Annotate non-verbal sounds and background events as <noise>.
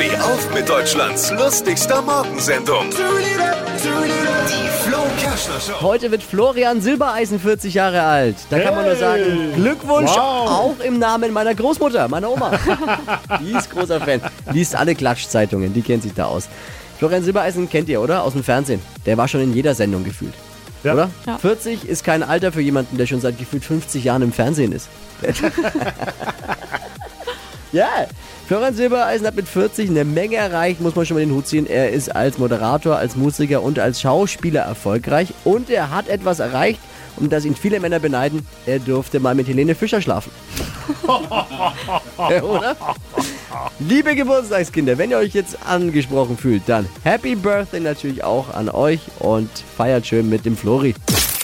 Steh auf mit Deutschlands lustigster Morgensendung. Heute wird Florian Silbereisen 40 Jahre alt. Da kann man nur sagen, Glückwunsch Wow. auch im Namen meiner Großmutter, meiner Oma. <laughs> die ist großer Fan. Liest alle Klatschzeitungen, die kennt sich da aus. Florian Silbereisen kennt ihr, oder? Aus dem Fernsehen. Der war schon in jeder Sendung gefühlt. Ja. Oder? Ja. 40 ist kein Alter für jemanden, der schon seit gefühlt 50 Jahren im Fernsehen ist. <laughs> ja, Florian Silbereisen hat mit 40 eine Menge erreicht, muss man schon mal den Hut ziehen. Er ist als Moderator, als Musiker und als Schauspieler erfolgreich und er hat etwas erreicht, um das ihn viele Männer beneiden. Er durfte mal mit Helene Fischer schlafen. <laughs> Oder? Liebe Geburtstagskinder, wenn ihr euch jetzt angesprochen fühlt, dann Happy Birthday natürlich auch an euch und feiert schön mit dem Flori.